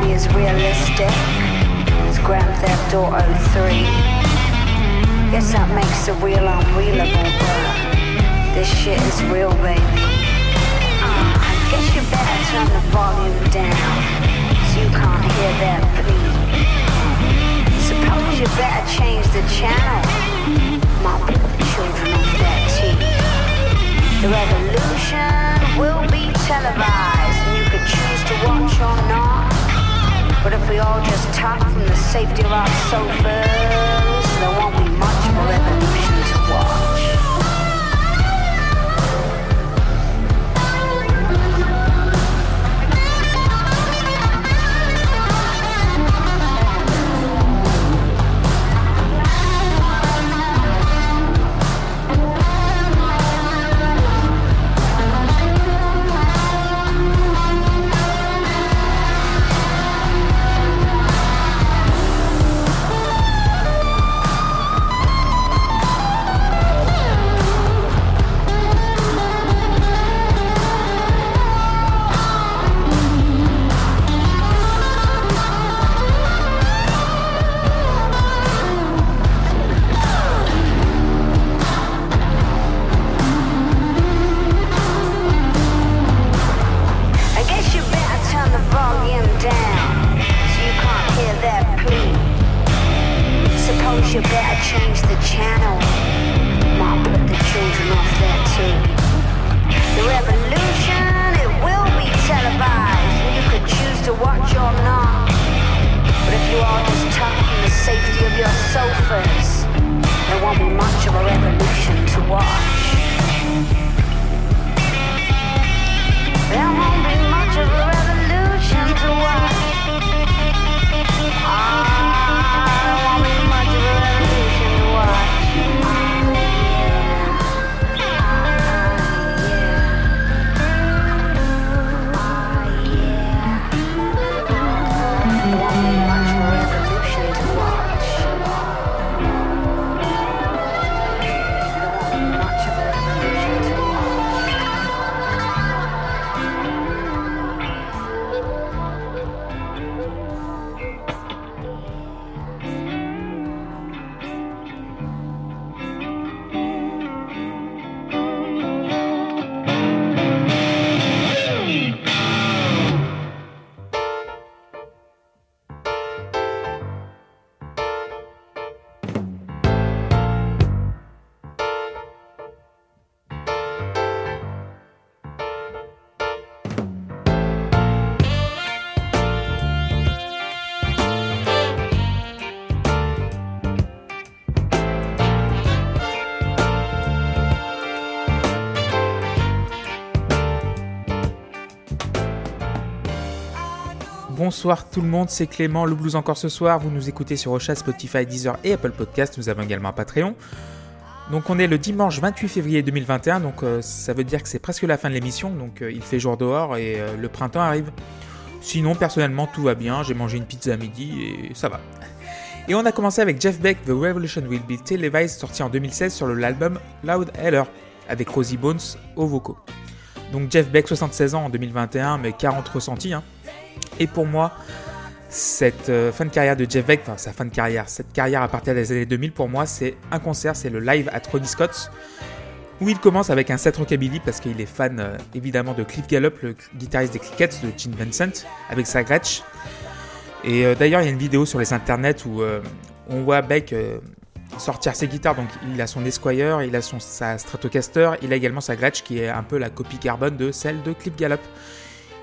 be as realistic as Grand Theft Auto 3. Guess that makes the real unrealable, but this shit is real, baby. Uh, I guess you better turn the volume down so you can't hear that beat. Suppose you better change the channel. Mop the children off that tea. The revolution will be televised, and you could choose to watch or not. But if we all just talk from the safety of our sofas, there won't be much of a revolution to watch. Bonsoir tout le monde, c'est Clément, le blues encore ce soir. Vous nous écoutez sur Ocha, Spotify, Deezer et Apple Podcast. Nous avons également un Patreon. Donc on est le dimanche 28 février 2021, donc euh, ça veut dire que c'est presque la fin de l'émission, donc euh, il fait jour dehors et euh, le printemps arrive. Sinon, personnellement, tout va bien, j'ai mangé une pizza à midi et ça va. Et on a commencé avec Jeff Beck, The Revolution Will Be Televised, sorti en 2016 sur l'album Loud Heller, avec Rosie Bones au vocaux. Donc Jeff Beck, 76 ans en 2021, mais 40 ressentis. hein. Et pour moi, cette euh, fin de carrière de Jeff Beck, enfin sa fin de carrière, cette carrière à partir des années 2000, pour moi, c'est un concert, c'est le live à Ronnie Scott's, où il commence avec un set rockabilly parce qu'il est fan euh, évidemment de Cliff Gallup, le guitariste des Crickets de Gene Vincent, avec sa Gretsch. Et euh, d'ailleurs, il y a une vidéo sur les internets où on voit Beck sortir ses guitares. Donc, il a son Esquire, il a son, sa Stratocaster, il a également sa Gretsch qui est un peu la copie carbone de celle de Cliff Gallup.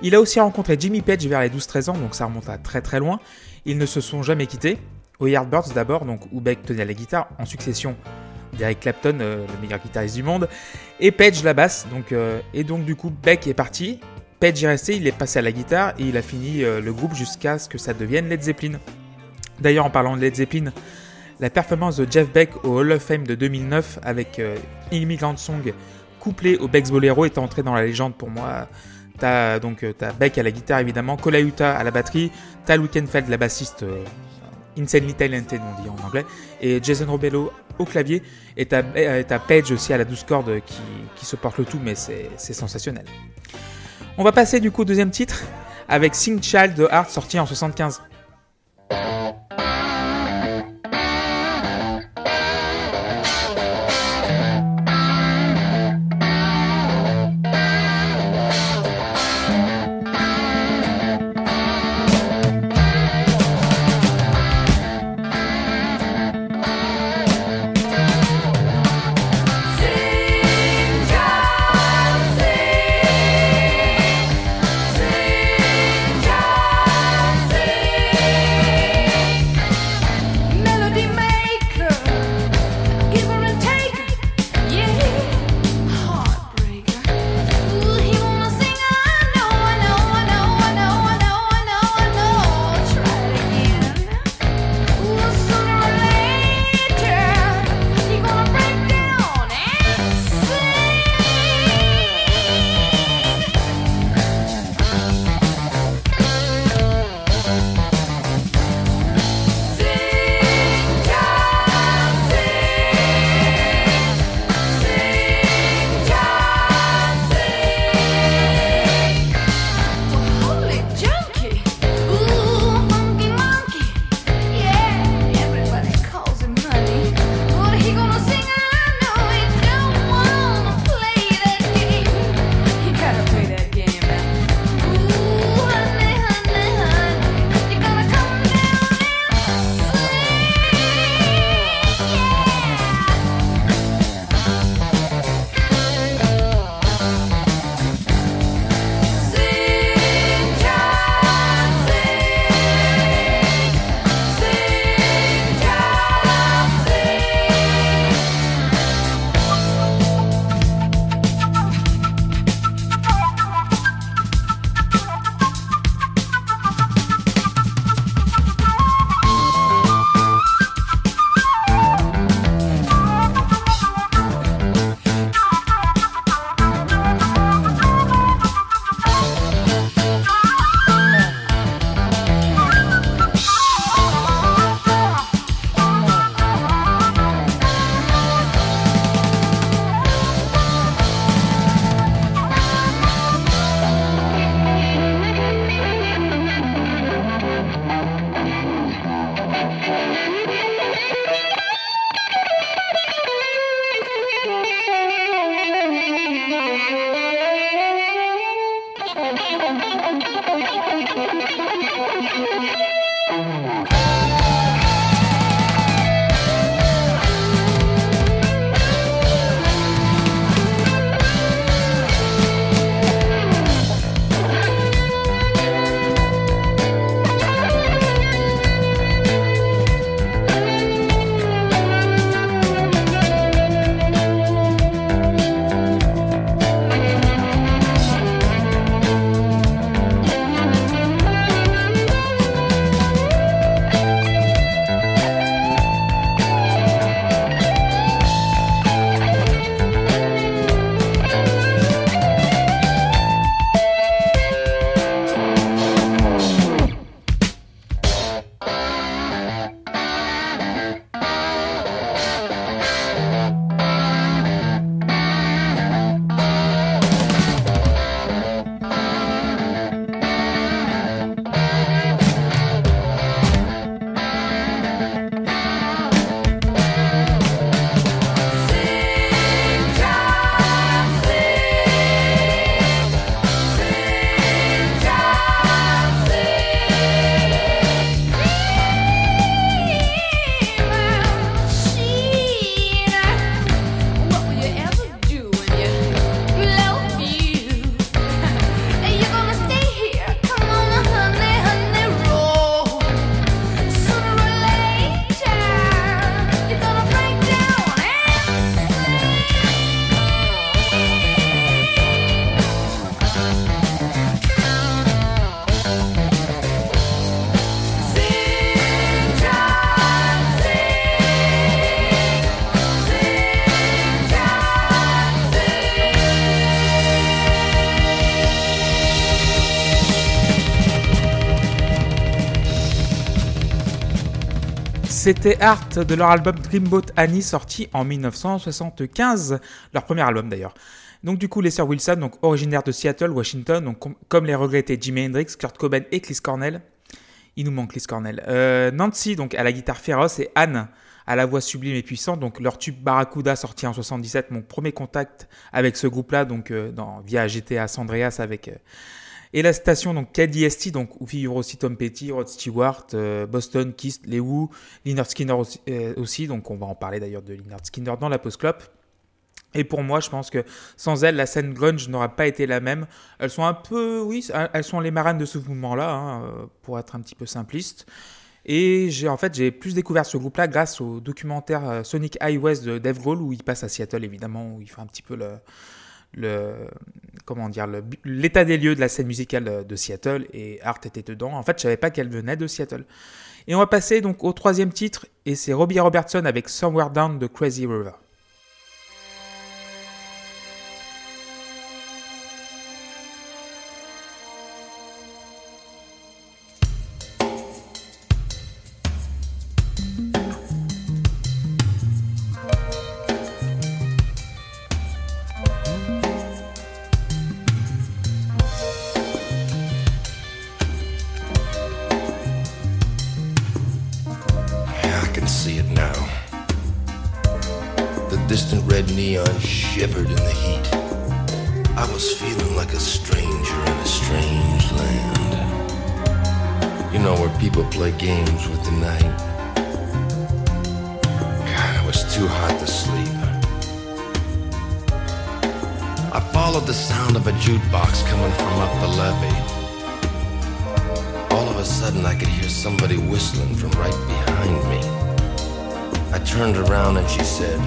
Il a aussi rencontré Jimmy Page vers les 12-13 ans, donc ça remonte à très très loin. Ils ne se sont jamais quittés. Au Yardbirds d'abord, donc où Beck tenait la guitare, en succession d'Eric Clapton, euh, le meilleur guitariste du monde, et Page la basse. Donc, euh, et donc du coup, Beck est parti. Page est resté, il est passé à la guitare et il a fini euh, le groupe jusqu'à ce que ça devienne Led Zeppelin. D'ailleurs, en parlant de Led Zeppelin, la performance de Jeff Beck au Hall of Fame de 2009 avec Immigrant Song couplé au Beck's Bolero est entré dans la légende pour moi. T'as donc euh, t'as Beck à la guitare évidemment, Colaiuta à la batterie, Tal Wickenfeld la bassiste euh, Insanely Talented on dit en anglais, et Jason Robello au clavier, et t'as euh, t'as Page aussi à la douce corde qui, qui supporte le tout, mais c'est c'est sensationnel. On va passer du coup au deuxième titre avec Sing Child de Heart sorti en 75. C'était Art de leur album Dreamboat Annie sorti en 1975, leur premier album d'ailleurs. Donc du coup, les sœurs Wilson, donc originaires de Seattle, Washington, donc comme les regrettés Jimi Hendrix, Kurt Cobain et Chris Cornell. Il nous manque Chris Cornell. Euh, Nancy, donc à la guitare féroce, et Anne à la voix sublime et puissante. Donc leur tube Barracuda sorti en 77, mon premier contact avec ce groupe-là, donc euh, via GTA San Andreas avec euh, et la station donc KDST, donc où figure aussi Tom Petty, Rod Stewart, euh, Boston, Kiss, Les Who, Lynyrd Skinner aussi, donc on va en parler d'ailleurs de Lynyrd Skinner dans la post club. Et pour moi, je pense que sans elle, la scène grunge n'aura pas été la même. Elles sont un peu, oui, elles sont les marraines de ce mouvement-là, hein, pour être un petit peu simpliste. Et j'ai en fait j'ai plus découvert ce groupe-là grâce au documentaire euh, Sonic High West de Dave Grohl où il passe à Seattle évidemment où il fait un petit peu le, le comment dire l'état des lieux de la scène musicale de Seattle et Art était dedans. En fait, je savais pas qu'elle venait de Seattle. Et on va passer donc au troisième titre et c'est Robbie Robertson avec Somewhere Down the Crazy River. distant red neon shivered in the heat. I was feeling like a stranger in a strange land. You know, where people play games with the night. God, it was too hot to sleep. I followed the sound of a jukebox coming from up the levee. All of a sudden, I could hear somebody whistling from right behind me. I turned around and she said,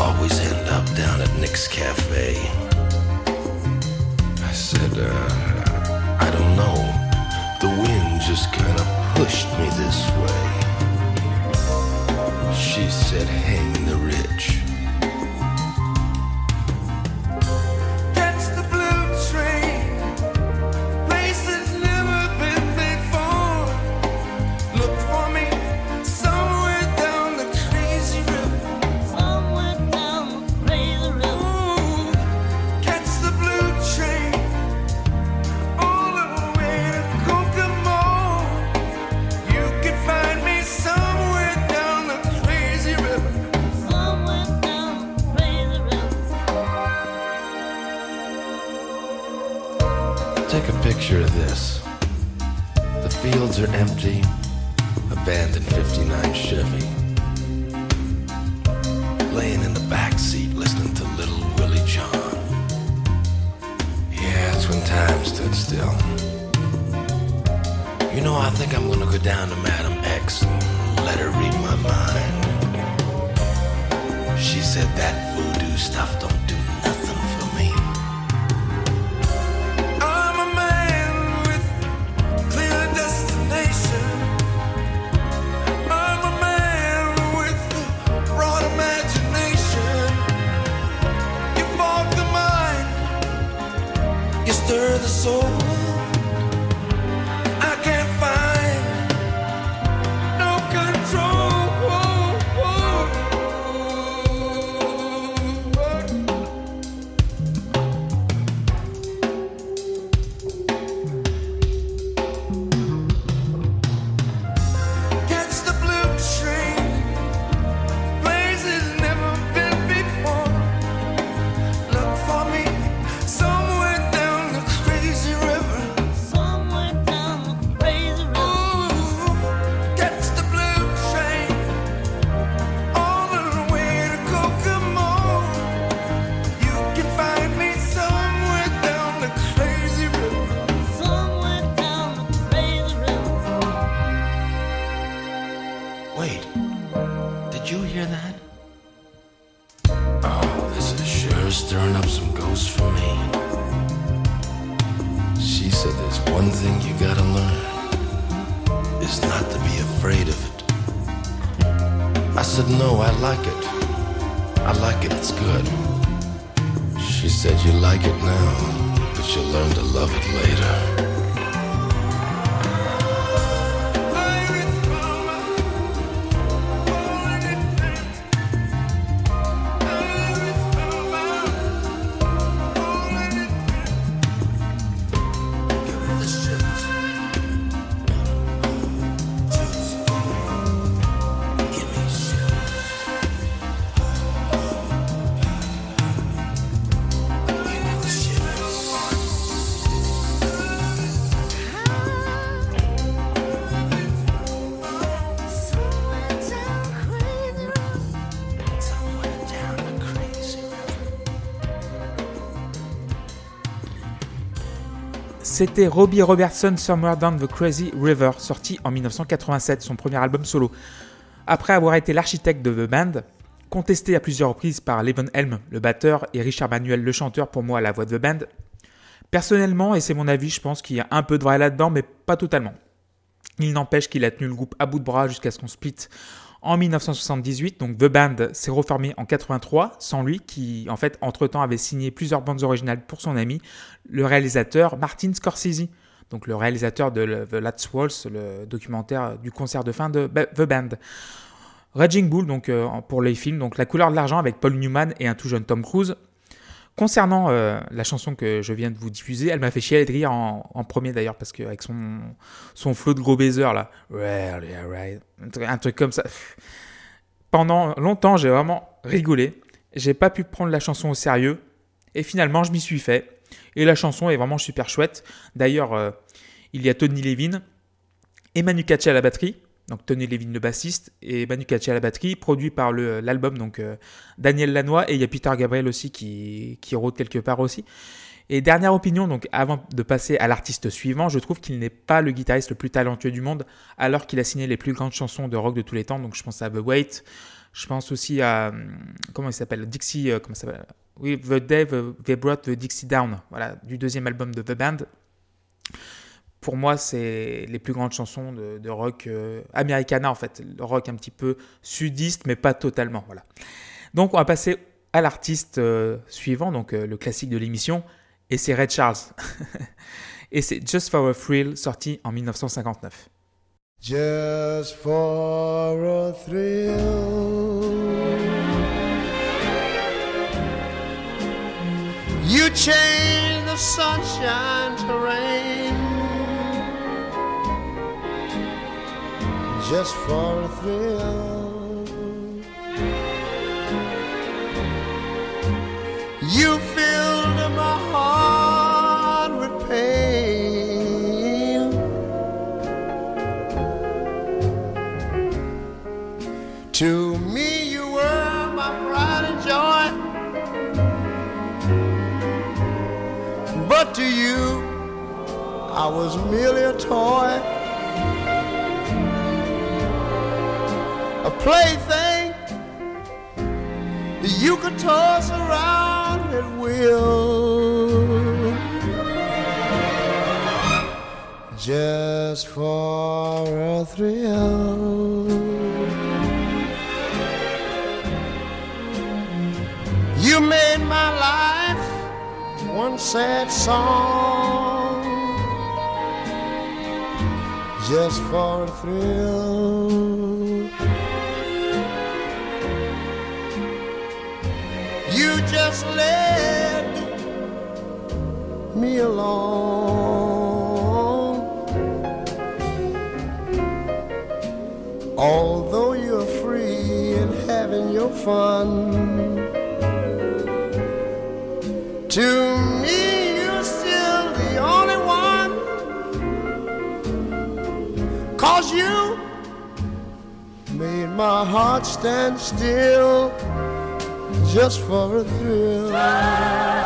always end up down at Nick's Cafe. I said, uh, I don't know. The wind just You know, I think I'm gonna go down to Madam X and let her read my mind. She said that voodoo stuff don't do nothing for me. I'm a man with clear destination. I'm a man with broad imagination. You fog the mind, you stir the soul. One thing you gotta learn is not to be afraid of it. I said, No, I like it. I like it, it's good. She said, You like it now, but you'll learn to love it later. C'était Robbie Robertson Somewhere Down the Crazy River, sorti en 1987, son premier album solo. Après avoir été l'architecte de The Band, contesté à plusieurs reprises par Levon Helm, le batteur, et Richard Manuel, le chanteur, pour moi la voix de The Band, personnellement, et c'est mon avis, je pense qu'il y a un peu de vrai là-dedans, mais pas totalement. Il n'empêche qu'il a tenu le groupe à bout de bras jusqu'à ce qu'on split en 1978. Donc The Band s'est reformé en 83 sans lui, qui en fait entre-temps avait signé plusieurs bandes originales pour son ami, le réalisateur Martin Scorsese. Donc le réalisateur de The Last Waltz, le documentaire du concert de fin de The Band. Raging Bull, donc euh, pour les films, donc La couleur de l'argent avec Paul Newman et un tout jeune Tom Cruise. Concernant euh, la chanson que je viens de vous diffuser, elle m'a fait chier de rire en, premier d'ailleurs, parce qu'avec son, son flot de gros baisers là, un truc comme ça. Pendant longtemps, j'ai vraiment rigolé. J'ai pas pu prendre la chanson au sérieux. Et finalement, je m'y suis fait. Et la chanson est vraiment super chouette. D'ailleurs, euh, il y a Tony Levin et Manu Katché à la batterie donc Tony Levin le bassiste et Manu Katché à la batterie, produit par l'album donc euh, Daniel Lanois et il y a Peter Gabriel aussi qui, qui rôde quelque part aussi. Et dernière opinion, donc avant de passer à l'artiste suivant, je trouve qu'il n'est pas le guitariste le plus talentueux du monde, alors qu'il a signé les plus grandes chansons de rock de tous les temps. Donc je pense à The Wait, je pense aussi à hum, comment il s'appelle Dixie, euh, comment ça s'appelle? Oui, The Day They Brought the Dixie Down, voilà, du deuxième album de The Band pour moi, c'est les plus grandes chansons de, rock euh, americana, en fait. Le rock un petit peu sudiste, mais pas totalement. Voilà. Donc, on va passer à l'artiste euh, suivant, donc euh, le classique de l'émission, et c'est Red Charles. et c'est Just for a Thrill, sorti en 1959. Just for a thrill. You change the sunshine to rain. Just for a thrill. You filled my heart with pain. To me, you were my pride and joy. But to you, I was merely a toy. Plaything you could toss around at will. Just for a thrill. You made my life one sad song. Just for a thrill. Just led me along. Although you're free and having your fun, to me you're still the only one. Cause you made my heart stand still just for a thrill.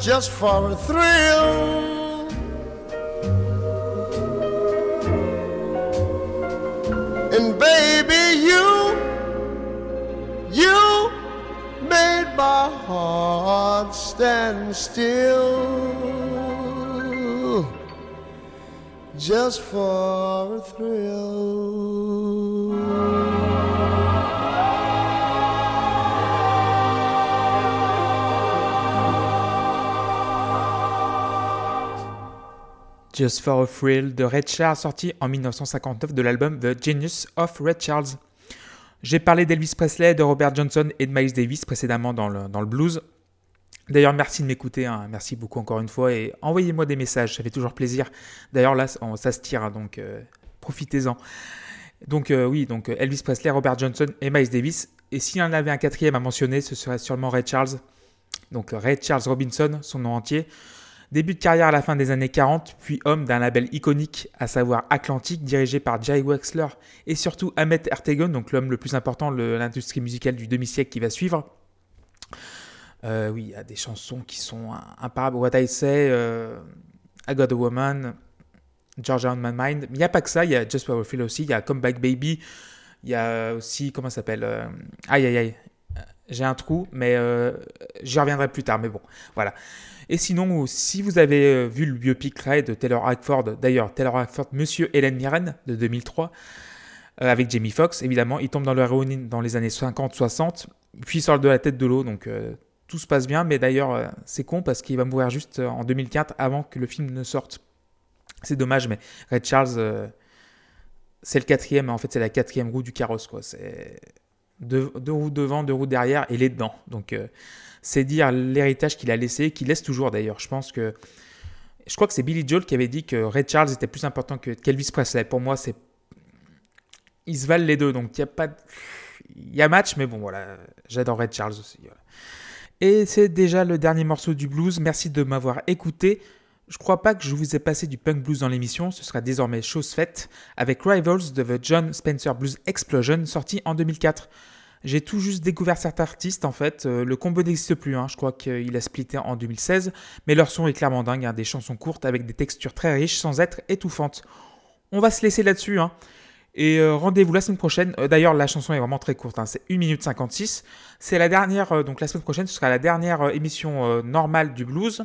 Just for a thrill. And baby, you, you made my heart stand still. just for a thrill. Just for a Thrill de Red Charles, sorti en 1959 de l'album The Genius of Red Charles. J'ai parlé d'Elvis Presley, de Robert Johnson et de Miles Davis précédemment dans le, blues. D'ailleurs, merci de m'écouter, hein. merci beaucoup encore une fois et envoyez-moi des messages, ça fait toujours plaisir. D'ailleurs, là, ça se tire, hein, donc euh, profitez-en. Donc euh, oui, donc Elvis Presley, Robert Johnson et Miles Davis. Et s'il y en avait un quatrième à mentionner, ce serait sûrement Ray Charles. Donc Ray Charles Robinson, son nom entier. Début de carrière à la fin des années 40, puis homme d'un label iconique, à savoir Atlantic, dirigé par Jay Wexler et surtout Ahmet Ertegun, donc l'homme le plus important de l'industrie musicale du demi-siècle qui va suivre. Euh, oui, il y a des chansons qui sont imparables. What I Say, euh, I Got a Woman, Georgia on My Mind. il n'y a pas que ça, il y a Just What We Feel aussi, il y a Come Back Baby, il y a aussi, comment ça s'appelle euh, Aïe aïe aïe, j'ai un trou, mais j'y reviendrai plus tard, mais bon, voilà. Et sinon, si vous avez vu le biopic Ray de Taylor Hackford, d'ailleurs, Taylor Hackford, Monsieur Hélène Mirren de 2003, avec Jamie Foxx, évidemment, il tombe dans l'héroïne dans les années 50-60, puis il sort de la tête de l'eau, donc tout se passe bien, mais d'ailleurs, euh, c'est con parce qu'il va mourir juste euh, en 2004 avant que le film ne sorte. C'est dommage, mais Red Charles, euh, c'est le quatrième, en fait, c'est la quatrième roue du carrosse, quoi. C'est deux, roues devant, deux roues derrière, et les dedans. Donc, c'est dire l'héritage qu'il a laissé, qu'il laisse toujours d'ailleurs. Je pense que. Je crois que c'est Billy Joel qui avait dit que Red Charles était plus important que qu'Elvis Presley. Pour moi, c'est. Ils se valent les deux, donc il y a pas. Il y a match, mais bon, voilà. J'adore Red Charles aussi. Et c'est déjà le dernier morceau du blues. Merci de m'avoir écouté. Je crois pas que je vous ai passé du punk blues dans l'émission, ce sera désormais chose faite avec Rivals de The John Spencer Blues Explosion sorti en 2004. J'ai tout juste découvert cet artiste en fait, euh, le combo n'existe plus, hein. je crois qu'il a splitté en 2016, mais leur son est clairement dingue, hein. des chansons courtes avec des textures très riches sans être étouffantes. On va se laisser là-dessus, hein. Et euh, rendez-vous la semaine prochaine. Euh, d'ailleurs, la chanson est vraiment très courte, c'est 1 minute 56. C'est la dernière, donc la semaine prochaine, ce sera la dernière émission normale du blues.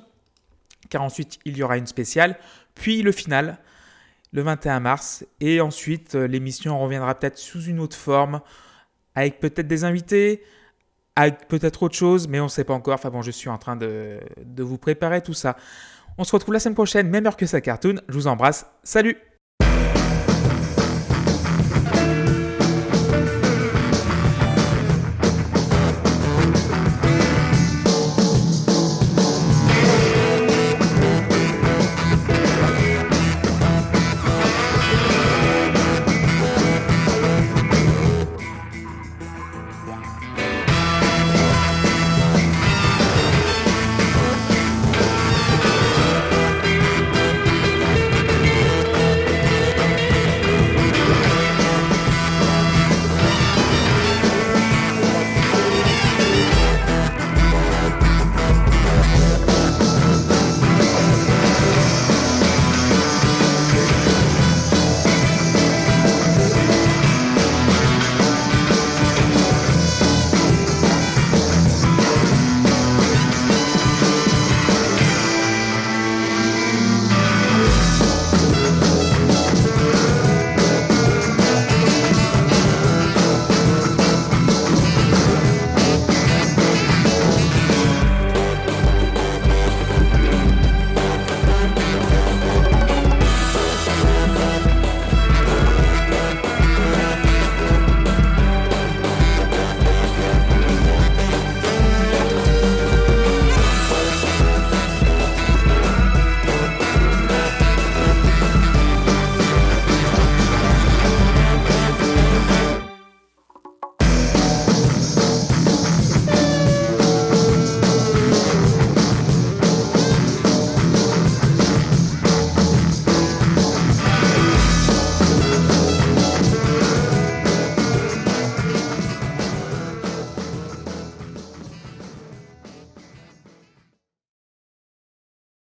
Car ensuite, il y aura une spéciale. Puis le final, le 21 mars. Et ensuite, l'émission reviendra peut-être sous une autre forme, avec peut-être des invités, avec peut-être autre chose, mais on ne sait pas encore. Enfin bon, je suis en train de, de vous préparer tout ça. On se retrouve la semaine prochaine, même heure que sa cartoon. Je vous embrasse. Salut